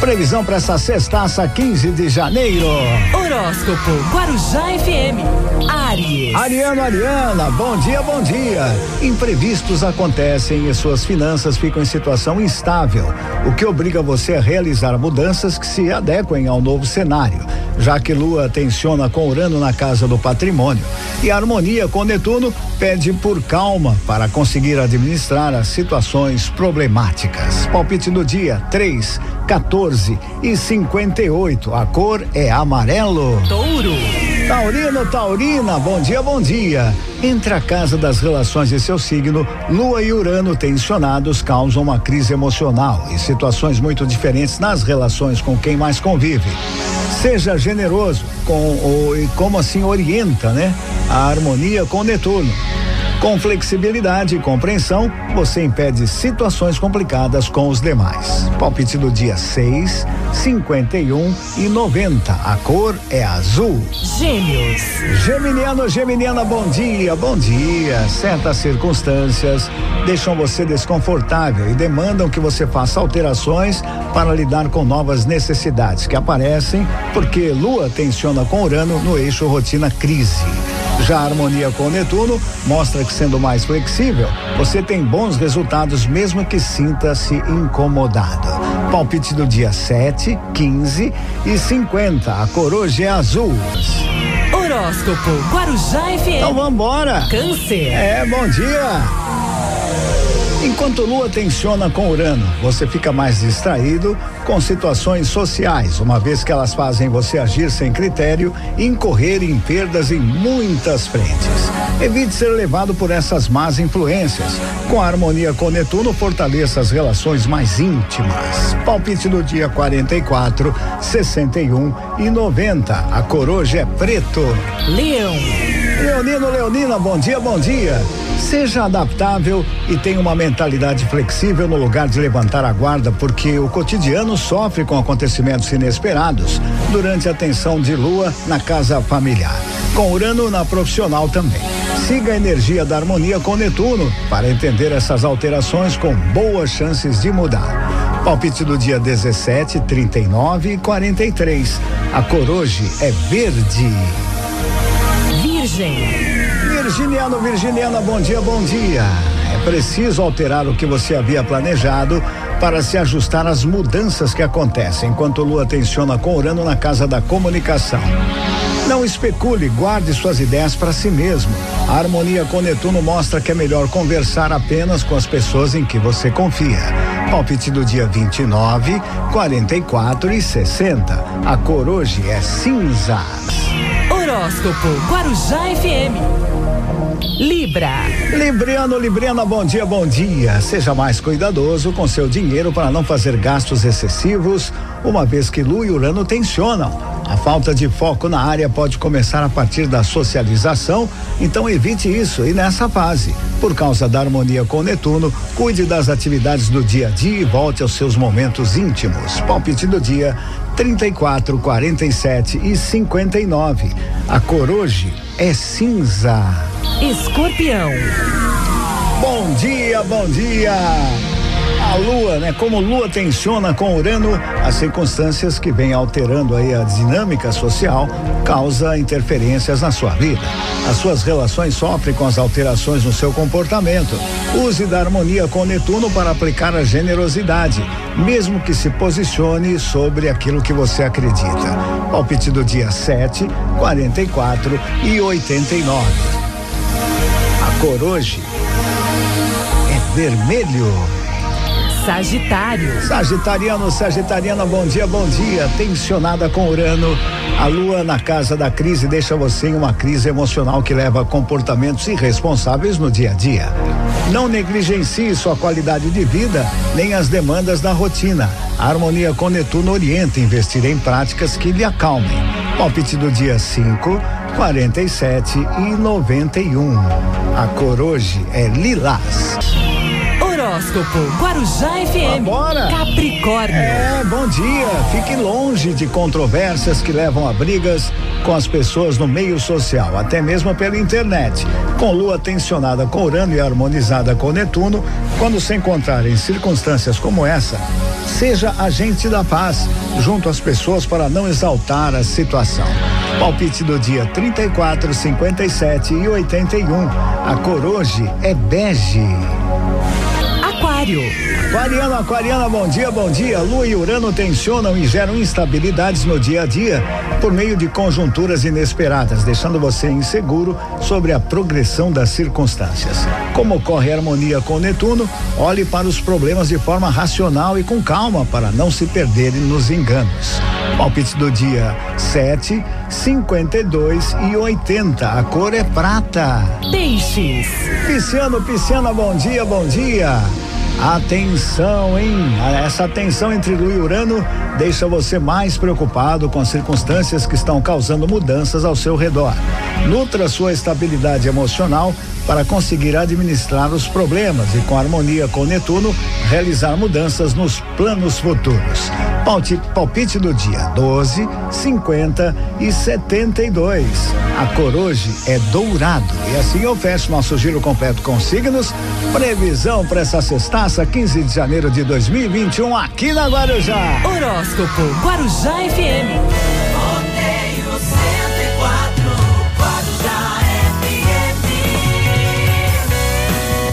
Previsão para essa sextaça, 15 de janeiro. Horóscopo Guarujá FM. Aries. Ariano, Ariana, bom dia, bom dia. Imprevistos acontecem e suas finanças ficam em situação instável, o que obriga você a realizar mudanças que se adequem ao novo cenário, já que Lua tensiona com Urano na casa do patrimônio e a harmonia com Netuno pede por calma para conseguir administrar as situações problemáticas. Palpite do dia 3, 14 e 58. A cor é amarelo. Touro. Taurino, Taurina, bom dia, bom dia. Entre a casa das relações e seu signo, Lua e Urano tensionados causam uma crise emocional e situações muito diferentes nas relações com quem mais convive. Seja generoso com o, e como assim orienta, né? A harmonia com Netuno. Com flexibilidade e compreensão, você impede situações complicadas com os demais. Palpite do dia 6, 51 e 90. A cor é azul. Gêmeos. Geminiano, Geminiana, bom dia, bom dia. Certas circunstâncias deixam você desconfortável e demandam que você faça alterações para lidar com novas necessidades que aparecem porque Lua tensiona com Urano no eixo rotina crise. Já a harmonia com Netuno mostra que sendo mais flexível, você tem bons resultados mesmo que sinta-se incomodado. Palpite do dia 7, 15 e 50. A cor hoje é azul. Horóscopo Guarujá FM. Então vambora. Câncer. É, bom dia. Enquanto Lua tensiona com Urano, você fica mais distraído com situações sociais, uma vez que elas fazem você agir sem critério e incorrer em perdas em muitas frentes. Evite ser levado por essas más influências. Com a harmonia com Netuno, fortaleça as relações mais íntimas. Palpite do dia 44, 61 e 90. A cor hoje é preto. Leão. Leonino, Leonina, bom dia, bom dia. Seja adaptável e tenha uma mentalidade flexível no lugar de levantar a guarda, porque o cotidiano sofre com acontecimentos inesperados durante a tensão de lua na casa familiar. Com Urano na profissional também. Siga a energia da harmonia com Netuno para entender essas alterações com boas chances de mudar. Palpite do dia 17, 39 e 43. A cor hoje é verde. Virginiano, Virginiana, bom dia, bom dia. É preciso alterar o que você havia planejado para se ajustar às mudanças que acontecem enquanto Lua tensiona com Urano na casa da comunicação. Não especule, guarde suas ideias para si mesmo. A harmonia com Netuno mostra que é melhor conversar apenas com as pessoas em que você confia. Palpite do dia 29, 44 e 60. A cor hoje é cinza. Horóscopo Guarujá FM. Libra. Libriano, Libriana, bom dia, bom dia. Seja mais cuidadoso com seu dinheiro para não fazer gastos excessivos, uma vez que Lua e Urano tensionam. A falta de foco na área pode começar a partir da socialização, então evite isso e nessa fase. Por causa da harmonia com Netuno, cuide das atividades do dia a dia e volte aos seus momentos íntimos. Palpite do dia 34, 47 e 59. A cor hoje é cinza. Escorpião. Bom dia, bom dia. A lua, né? Como lua tensiona com Urano, as circunstâncias que vêm alterando aí a dinâmica social causa interferências na sua vida. As suas relações sofrem com as alterações no seu comportamento. Use da harmonia com Netuno para aplicar a generosidade, mesmo que se posicione sobre aquilo que você acredita. Palpite do dia 7, 44 e 89. Cor hoje é vermelho. Sagitário. Sagitariano, Sagitariana, bom dia, bom dia. Tensionada com Urano, a lua na casa da crise deixa você em uma crise emocional que leva a comportamentos irresponsáveis no dia a dia. Não negligencie sua qualidade de vida, nem as demandas da rotina. A harmonia com Netuno orienta a investir em práticas que lhe acalmem. Palpite do dia 5, 47 e 91. A cor hoje é lilás. Horóscopo Guarujá FM. Bora! Capricórnio. É, bom dia. Fique longe de controvérsias que levam a brigas com as pessoas no meio social, até mesmo pela internet. Com lua tensionada com Urano e harmonizada com Netuno, quando se encontrar em circunstâncias como essa, seja agente da paz junto às pessoas para não exaltar a situação. Palpite do dia 34, 57 e 81. A cor hoje é bege. Aquário. Aquariano, Aquariana, bom dia, bom dia. Lua e Urano tensionam e geram instabilidades no dia a dia por meio de conjunturas inesperadas, deixando você inseguro sobre a progressão das circunstâncias. Como ocorre harmonia com Netuno, olhe para os problemas de forma racional e com calma para não se perderem nos enganos. Palpite do dia 7, 52 e 80. A cor é prata. Peixes. Pisciano, Pisciana, bom dia, bom dia. Atenção, hein? Essa tensão entre Lua e Urano deixa você mais preocupado com as circunstâncias que estão causando mudanças ao seu redor. Nutra sua estabilidade emocional para conseguir administrar os problemas e, com harmonia com Netuno, realizar mudanças nos planos futuros. Palpite, palpite do dia 12, 50 e 72. A cor hoje é dourado. E assim eu fecho nosso giro completo com signos. Previsão para essa sextaça, 15 de janeiro de 2021, aqui na Guarujá. Horóscopo Guarujá FM.